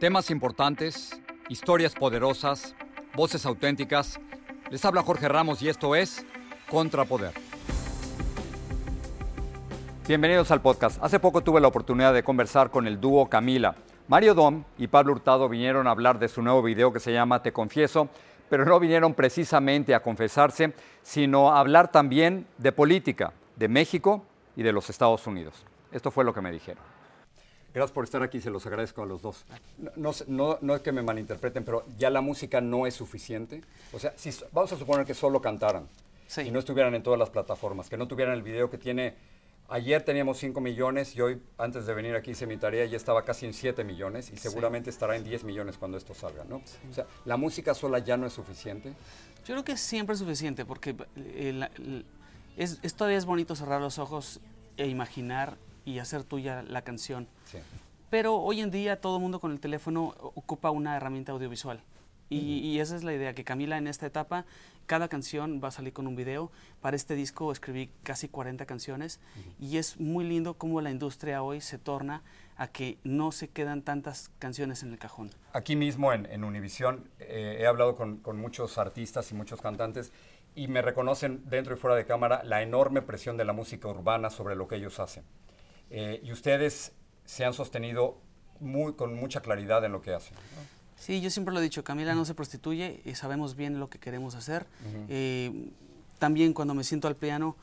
Temas importantes, historias poderosas, voces auténticas. Les habla Jorge Ramos y esto es Contrapoder. Bienvenidos al podcast. Hace poco tuve la oportunidad de conversar con el dúo Camila. Mario Dom y Pablo Hurtado vinieron a hablar de su nuevo video que se llama Te Confieso, pero no vinieron precisamente a confesarse, sino a hablar también de política, de México y de los Estados Unidos. Esto fue lo que me dijeron. Gracias por estar aquí, se los agradezco a los dos. No, no, no, es que me malinterpreten, pero ya la música no es suficiente. O sea, si, vamos a suponer que solo cantaran y no estuvieran en todas las plataformas, que no tuvieran el video que tiene... Ayer teníamos 5 millones y hoy, antes de venir aquí hice mi tarea, ya estaba casi en 7 millones y seguramente estará en 10 millones cuando esto salga, ¿no? O sea, ¿la música sola ya no es suficiente? Yo creo que siempre es suficiente porque eh, es, es, todavía es bonito cerrar los ojos e imaginar y hacer tuya la canción. Pero hoy en día todo el mundo con el teléfono ocupa una herramienta audiovisual. Y, esa es la idea, que Camila en esta etapa, cada canción va a salir con un video. Para este disco escribí casi 40 canciones y es muy lindo cómo la industria hoy se torna a que no se quedan tantas canciones en el cajón. Aquí mismo en, en Univisión eh, he hablado con, con muchos artistas y muchos cantantes y me reconocen dentro y fuera de cámara la enorme presión de la música urbana sobre lo que ellos hacen. Eh, y ustedes se han sostenido muy, con mucha claridad en lo que hacen. Sí, yo siempre lo he dicho, Camila no se prostituye y sabemos bien lo que queremos hacer. Eh, también cuando me siento al piano,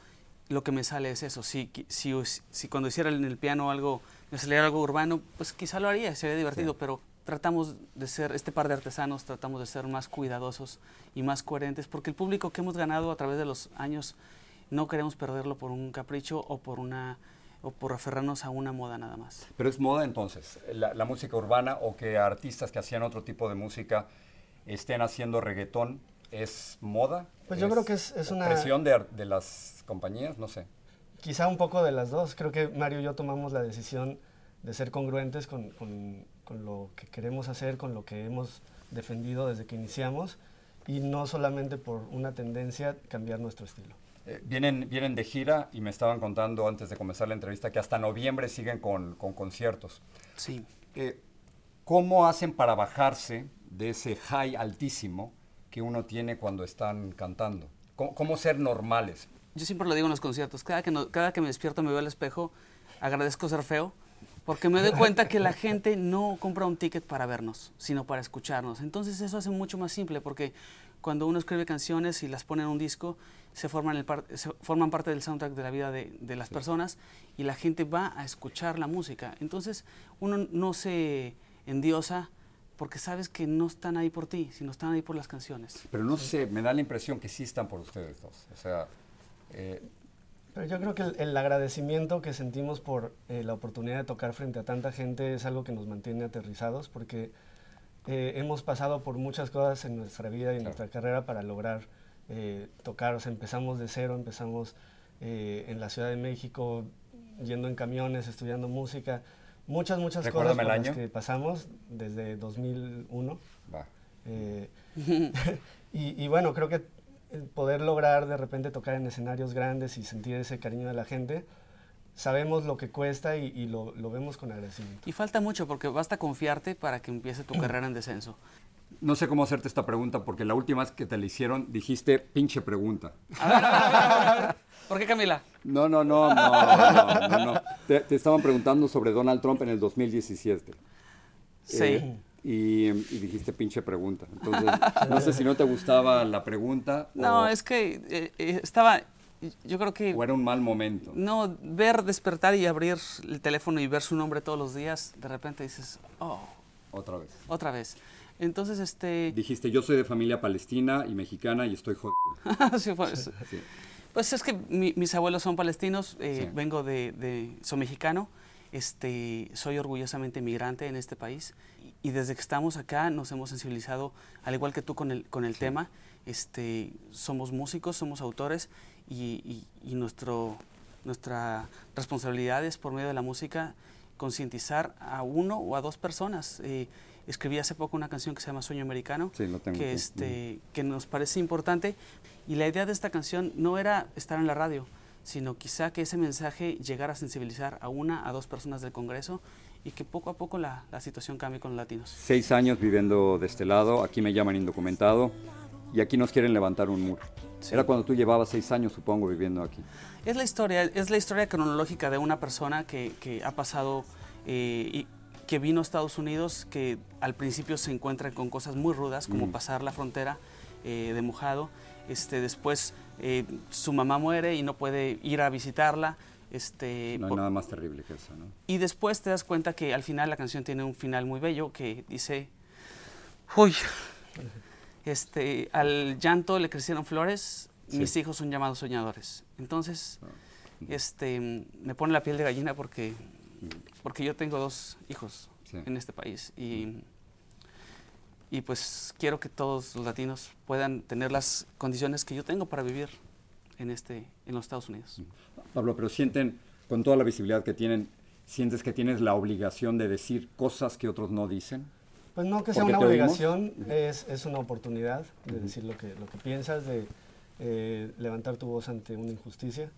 lo que me sale es eso. Si, si, si, cuando hiciera en el piano algo, me saliera algo urbano, pues quizá lo haría, sería divertido, pero tratamos de ser, este par de artesanos, tratamos de ser más cuidadosos y más coherentes, porque el público que hemos ganado a través de los años no queremos perderlo por un capricho o por una o por aferrarnos a una moda nada más. Pero es moda entonces, la, música urbana o que artistas que hacían otro tipo de música estén haciendo reggaetón, ¿es moda? Pues yo creo que es, es una... ¿Presión de, de, las compañías? No sé. Quizá un poco de las dos. Creo que Mario y yo tomamos la decisión de ser congruentes con, con, con lo que queremos hacer, con lo que hemos defendido desde que iniciamos y no solamente por una tendencia cambiar nuestro estilo. Eh, vienen, vienen de gira y me estaban contando antes de comenzar la entrevista que hasta noviembre siguen con, con conciertos. Sí. Eh, ¿Cómo hacen para bajarse de ese high altísimo que uno tiene cuando están cantando? ¿Cómo, ser normales? Yo siempre lo digo en los conciertos. Cada que, cada que me despierto me veo al espejo, agradezco ser feo, porque me doy cuenta que la gente no compra un ticket para vernos, sino para escucharnos. Entonces eso hace mucho más simple, porque cuando uno escribe canciones y las pone en un disco, se forman, el se forman parte del soundtrack de la vida de, de las personas y la gente va a escuchar la música. Entonces uno no se endiosa porque sabes que no están ahí por ti, sino están ahí por las canciones. Pero no sé, me da la impresión que sí están por ustedes dos. O sea, eh, Pero yo creo que el, agradecimiento que sentimos por eh, la oportunidad de tocar frente a tanta gente es algo que nos mantiene aterrizados porque eh, hemos pasado por muchas cosas en nuestra vida y en nuestra carrera para lograr eh, tocar. O sea, empezamos de cero, empezamos en la Ciudad de México yendo en camiones, estudiando música. Muchas, muchas cosas por las que pasamos desde 2001. Va. y, y bueno, creo que poder lograr de repente tocar en escenarios grandes y sentir ese cariño de la gente, sabemos lo que cuesta y, lo, vemos con agradecimiento. Y falta mucho porque basta confiarte para que empiece tu carrera en descenso. No sé cómo hacerte esta pregunta porque la última vez que te la hicieron dijiste pinche pregunta. ¿Por qué Camila? No, no, no, no, no, no, Te, te, estaban preguntando sobre Donald Trump en el 2017. Sí. Eh, y, dijiste pinche pregunta. Entonces, no sé si no te gustaba la pregunta. No, es que eh, eh, estaba, yo creo que... O era un mal momento. No, ver, despertar y abrir el teléfono y ver su nombre todos los días, de repente dices, oh. Otra vez. Otra vez. Entonces, este... Dijiste, yo soy de familia palestina y mexicana y estoy jodido. sí, pues, pues, es que mis abuelos son palestinos, eh, vengo de, de, soy mexicano, este, soy orgullosamente migrante en este país y desde que estamos acá nos hemos sensibilizado, al igual que tú con el, con el tema, este, somos músicos, somos autores y, nuestro, nuestra responsabilidad es por medio de la música concientizar a uno o a dos personas. Eh, escribí hace poco una canción que se llama Sueño Americano, que, este, que nos parece importante. Y la idea de esta canción no era estar en la radio, sino quizá que ese mensaje llegara a sensibilizar a una, a dos personas del Congreso y que poco a poco la, la, situación cambie con los latinos. Seis años viviendo de este lado, aquí me llaman indocumentado y aquí nos quieren levantar un muro. Era cuando tú llevabas seis años, supongo, viviendo aquí. Es la historia, es la historia cronológica de una persona que, que ha pasado eh, y que vino a Estados Unidos, que al principio se encuentra con cosas muy rudas, como pasar la frontera eh, de mojado. Este, después eh, su mamá muere y no puede ir a visitarla este, no hay nada más terrible que eso, ¿no? Y después te das cuenta que al final la canción tiene un final muy bello que dice, uy, este, al llanto le crecieron flores, mis hijos son llamados soñadores. Entonces, ah, este, me pone la piel de gallina porque, porque yo tengo dos hijos en este país y, y pues quiero que todos los latinos puedan tener las condiciones que yo tengo para vivir en, este, en los Estados Unidos. Pablo, pero sienten, con toda la visibilidad que tienen, ¿sientes que tienes la obligación de decir cosas que otros no dicen? Pues no que sea una obligación, es, es, una oportunidad de decir lo que, lo que piensas, de eh, levantar tu voz ante una injusticia.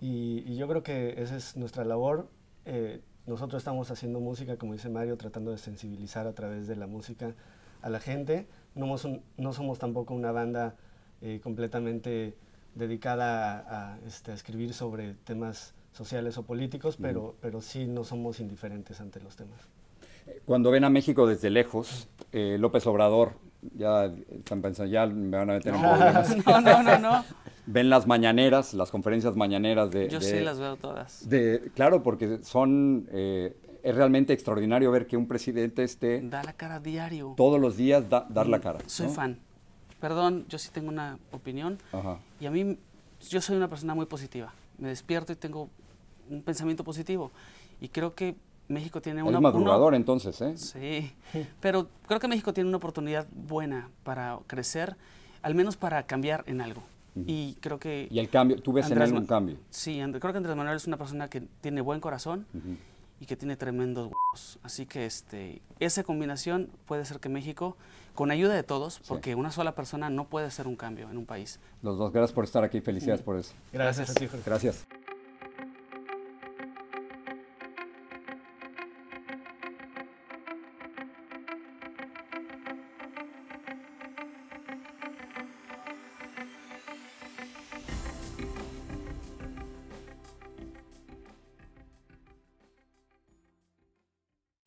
Y, yo creo que esa es nuestra labor. Eh, nosotros estamos haciendo música, como dice Mario, tratando de sensibilizar a través de la música a la gente. No, no somos tampoco una banda eh, completamente dedicada a, este, a, escribir sobre temas sociales o políticos, pero, pero sí no somos indiferentes ante los temas. Cuando ven a México desde lejos, eh, López Obrador, ya están pensando, ya me van a meter en problemas. No, no, no, no. ven las mañaneras, las conferencias mañaneras de... Yo sí las veo todas. De, claro, porque son... Eh, es realmente extraordinario ver que un presidente esté... Da la cara diario. Todos los días dar la cara. Soy fan perdón, yo sí tengo una opinión. Y a mí, yo soy una persona muy positiva. Me despierto y tengo un pensamiento positivo. Y creo que México tiene una... Es madrugador entonces, ¿eh? Sí, pero creo que México tiene una oportunidad buena para crecer, al menos para cambiar en algo. Y creo que... Y el cambio, tú ves en él un cambio. Sí, creo que Andrés Manuel es una persona que tiene buen corazón y que tiene tremendos huevos. Así que este, esa combinación puede ser que México con ayuda de todos, porque una sola persona no puede hacer un cambio en un país. Los dos, gracias por estar aquí, felicidades por eso. Gracias, gracias. Gracias.